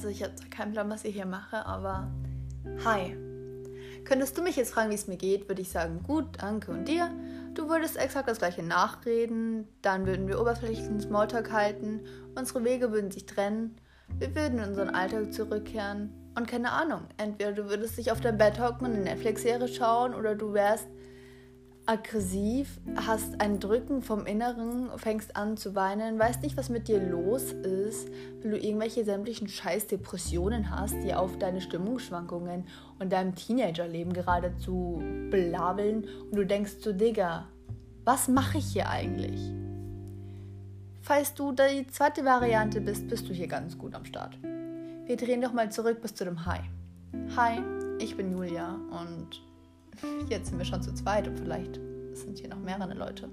Also ich habe keinen Plan, was ich hier mache, aber hi. Könntest du mich jetzt fragen, wie es mir geht, würde ich sagen, gut, danke und dir. Du würdest exakt das gleiche nachreden, dann würden wir oberflächlichen Smalltalk halten, unsere Wege würden sich trennen, wir würden in unseren Alltag zurückkehren und keine Ahnung, entweder du würdest dich auf dein Bett hocken und eine Netflix-Serie schauen oder du wärst aggressiv, hast ein Drücken vom Inneren, fängst an zu weinen, weißt nicht, was mit dir los ist, weil du irgendwelche sämtlichen Scheiß-Depressionen hast, die auf deine Stimmungsschwankungen und deinem Teenagerleben geradezu belabeln und du denkst so, Digga, was mache ich hier eigentlich? Falls du die zweite Variante bist, bist du hier ganz gut am Start. Wir drehen doch mal zurück bis zu dem Hi. Hi, ich bin Julia und Jetzt sind wir schon zu zweit und vielleicht sind hier noch mehrere Leute.